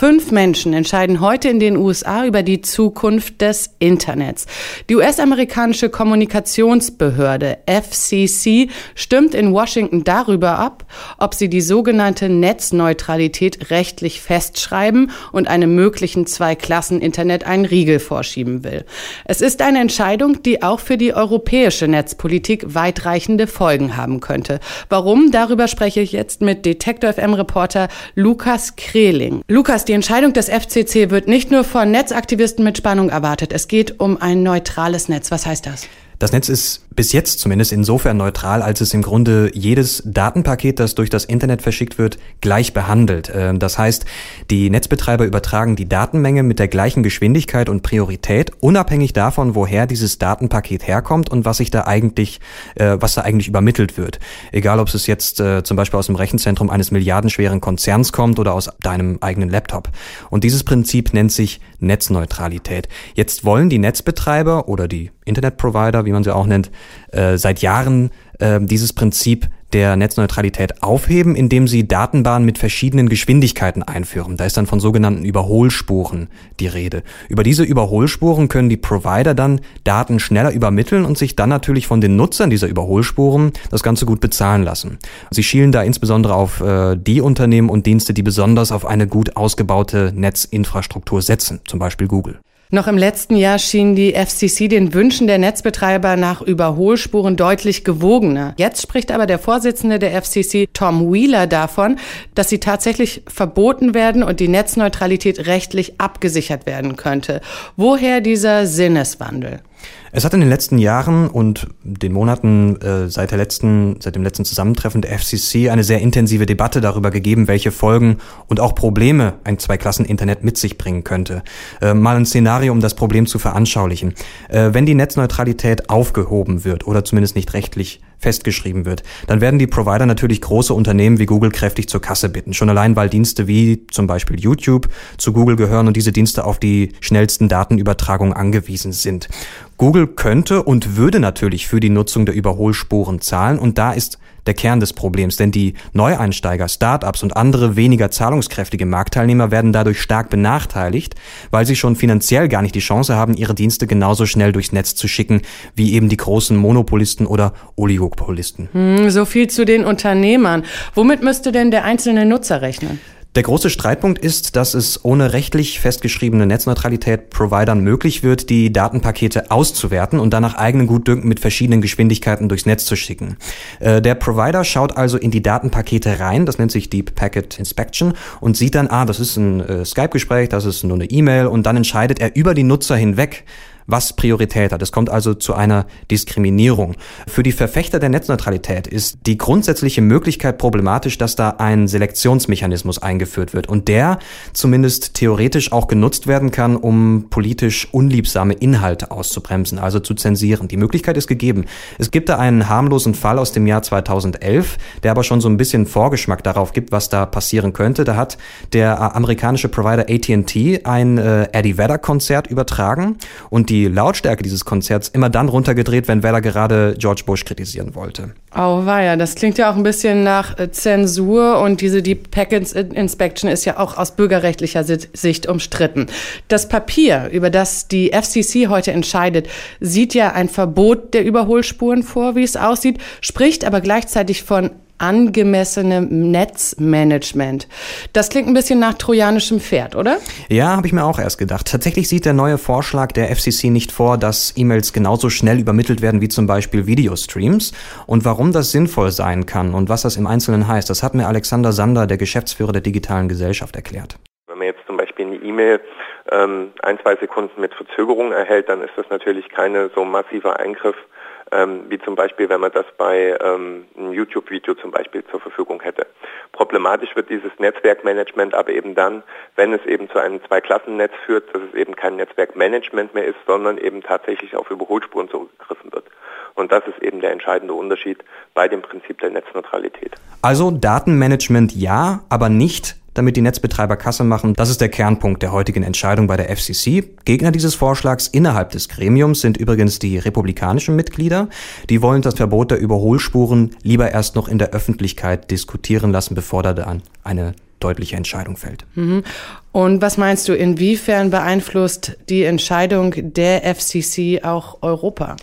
Fünf Menschen entscheiden heute in den USA über die Zukunft des Internets. Die US-amerikanische Kommunikationsbehörde FCC stimmt in Washington darüber ab, ob sie die sogenannte Netzneutralität rechtlich festschreiben und einem möglichen Zwei-Klassen-Internet einen Riegel vorschieben will. Es ist eine Entscheidung, die auch für die europäische Netzpolitik weitreichende Folgen haben könnte. Warum? Darüber spreche ich jetzt mit Detektor FM-Reporter Lukas Kreling. Lukas, die Entscheidung des FCC wird nicht nur von Netzaktivisten mit Spannung erwartet. Es geht um ein neutrales Netz. Was heißt das? Das Netz ist bis jetzt zumindest insofern neutral, als es im Grunde jedes Datenpaket, das durch das Internet verschickt wird, gleich behandelt. Ähm, das heißt, die Netzbetreiber übertragen die Datenmenge mit der gleichen Geschwindigkeit und Priorität, unabhängig davon, woher dieses Datenpaket herkommt und was sich da eigentlich, äh, was da eigentlich übermittelt wird. Egal, ob es jetzt äh, zum Beispiel aus dem Rechenzentrum eines milliardenschweren Konzerns kommt oder aus deinem eigenen Laptop. Und dieses Prinzip nennt sich Netzneutralität. Jetzt wollen die Netzbetreiber oder die Internetprovider, wie man sie auch nennt, äh, seit Jahren äh, dieses Prinzip der Netzneutralität aufheben, indem sie Datenbahnen mit verschiedenen Geschwindigkeiten einführen. Da ist dann von sogenannten Überholspuren die Rede. Über diese Überholspuren können die Provider dann Daten schneller übermitteln und sich dann natürlich von den Nutzern dieser Überholspuren das Ganze gut bezahlen lassen. Sie schielen da insbesondere auf äh, die Unternehmen und Dienste, die besonders auf eine gut ausgebaute Netzinfrastruktur setzen, zum Beispiel Google. Noch im letzten Jahr schien die FCC den Wünschen der Netzbetreiber nach Überholspuren deutlich gewogener. Jetzt spricht aber der Vorsitzende der FCC, Tom Wheeler, davon, dass sie tatsächlich verboten werden und die Netzneutralität rechtlich abgesichert werden könnte. Woher dieser Sinneswandel? Es hat in den letzten Jahren und den Monaten äh, seit der letzten, seit dem letzten Zusammentreffen der FCC eine sehr intensive Debatte darüber gegeben, welche Folgen und auch Probleme ein Zweiklassen-Internet mit sich bringen könnte. Äh, mal ein Szenario, um das Problem zu veranschaulichen. Äh, wenn die Netzneutralität aufgehoben wird oder zumindest nicht rechtlich festgeschrieben wird, dann werden die Provider natürlich große Unternehmen wie Google kräftig zur Kasse bitten. Schon allein, weil Dienste wie zum Beispiel YouTube zu Google gehören und diese Dienste auf die schnellsten Datenübertragungen angewiesen sind. Google könnte und würde natürlich für die Nutzung der Überholspuren zahlen und da ist der Kern des Problems, denn die Neueinsteiger, Startups und andere weniger zahlungskräftige Marktteilnehmer werden dadurch stark benachteiligt, weil sie schon finanziell gar nicht die Chance haben, ihre Dienste genauso schnell durchs Netz zu schicken wie eben die großen Monopolisten oder Oligopolisten. Hm, so viel zu den Unternehmern. Womit müsste denn der einzelne Nutzer rechnen? Der große Streitpunkt ist, dass es ohne rechtlich festgeschriebene Netzneutralität Providern möglich wird, die Datenpakete auszuwerten und dann nach eigenem Gutdünken mit verschiedenen Geschwindigkeiten durchs Netz zu schicken. Äh, der Provider schaut also in die Datenpakete rein, das nennt sich Deep Packet Inspection und sieht dann, ah, das ist ein äh, Skype-Gespräch, das ist nur eine E-Mail und dann entscheidet er über die Nutzer hinweg, was Priorität hat. Es kommt also zu einer Diskriminierung. Für die Verfechter der Netzneutralität ist die grundsätzliche Möglichkeit problematisch, dass da ein Selektionsmechanismus eingeführt wird und der zumindest theoretisch auch genutzt werden kann, um politisch unliebsame Inhalte auszubremsen, also zu zensieren. Die Möglichkeit ist gegeben. Es gibt da einen harmlosen Fall aus dem Jahr 2011, der aber schon so ein bisschen Vorgeschmack darauf gibt, was da passieren könnte. Da hat der amerikanische Provider AT&T ein äh, Eddie Vedder Konzert übertragen und die Lautstärke dieses Konzerts immer dann runtergedreht, wenn Weller gerade George Bush kritisieren wollte. Oh, war ja, das klingt ja auch ein bisschen nach äh, Zensur und diese Deep Packets Inspection ist ja auch aus bürgerrechtlicher Sicht umstritten. Das Papier, über das die FCC heute entscheidet, sieht ja ein Verbot der Überholspuren vor, wie es aussieht, spricht aber gleichzeitig von angemessenem Netzmanagement. Das klingt ein bisschen nach trojanischem Pferd, oder? Ja, habe ich mir auch erst gedacht. Tatsächlich sieht der neue Vorschlag der FCC nicht vor, dass E-Mails genauso schnell übermittelt werden wie zum Beispiel Videostreams. Und warum das sinnvoll sein kann und was das im Einzelnen heißt, das hat mir Alexander Sander, der Geschäftsführer der digitalen Gesellschaft, erklärt. Wenn man jetzt zum Beispiel eine E-Mail ähm, ein, zwei Sekunden mit Verzögerung erhält, dann ist das natürlich keine so massiver Eingriff ähm, wie zum Beispiel, wenn man das bei ähm, einem YouTube-Video zum Beispiel zur Verfügung hätte. Problematisch wird dieses Netzwerkmanagement aber eben dann, wenn es eben zu einem Zweiklassennetz führt, dass es eben kein Netzwerkmanagement mehr ist, sondern eben tatsächlich auf Überholspuren zurückgegriffen wird. Und das ist eben der entscheidende Unterschied bei dem Prinzip der Netzneutralität. Also Datenmanagement ja, aber nicht damit die Netzbetreiber Kasse machen. Das ist der Kernpunkt der heutigen Entscheidung bei der FCC. Gegner dieses Vorschlags innerhalb des Gremiums sind übrigens die republikanischen Mitglieder. Die wollen das Verbot der Überholspuren lieber erst noch in der Öffentlichkeit diskutieren lassen, bevor da dann eine deutliche Entscheidung fällt. Mhm. Und was meinst du, inwiefern beeinflusst die Entscheidung der FCC auch Europa?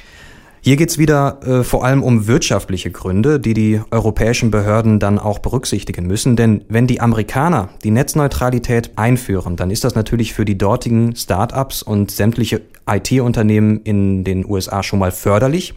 Hier geht's wieder äh, vor allem um wirtschaftliche Gründe, die die europäischen Behörden dann auch berücksichtigen müssen. Denn wenn die Amerikaner die Netzneutralität einführen, dann ist das natürlich für die dortigen Start-ups und sämtliche IT-Unternehmen in den USA schon mal förderlich.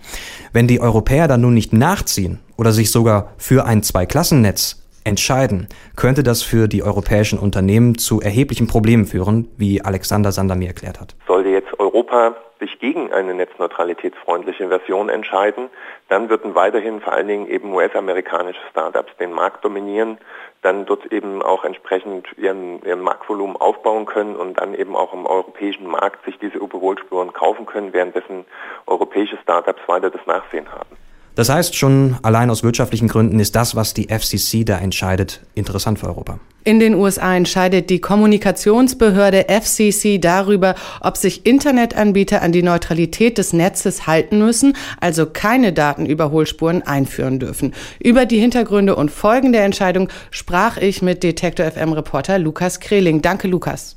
Wenn die Europäer dann nun nicht nachziehen oder sich sogar für ein Zweiklassennetz entscheiden, könnte das für die europäischen Unternehmen zu erheblichen Problemen führen, wie Alexander Sander mir erklärt hat. Sollte Europa sich gegen eine netzneutralitätsfreundliche Version entscheiden, dann würden weiterhin vor allen Dingen eben US-amerikanische Startups den Markt dominieren, dann dort eben auch entsprechend ihren, ihren Marktvolumen aufbauen können und dann eben auch im europäischen Markt sich diese Überholspuren kaufen können, währenddessen europäische Startups weiter das Nachsehen haben. Das heißt, schon allein aus wirtschaftlichen Gründen ist das, was die FCC da entscheidet, interessant für Europa. In den USA entscheidet die Kommunikationsbehörde FCC darüber, ob sich Internetanbieter an die Neutralität des Netzes halten müssen, also keine Datenüberholspuren einführen dürfen. Über die Hintergründe und Folgen der Entscheidung sprach ich mit Detektor FM Reporter Lukas Kreling. Danke, Lukas.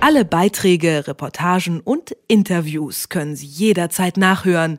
Alle Beiträge, Reportagen und Interviews können Sie jederzeit nachhören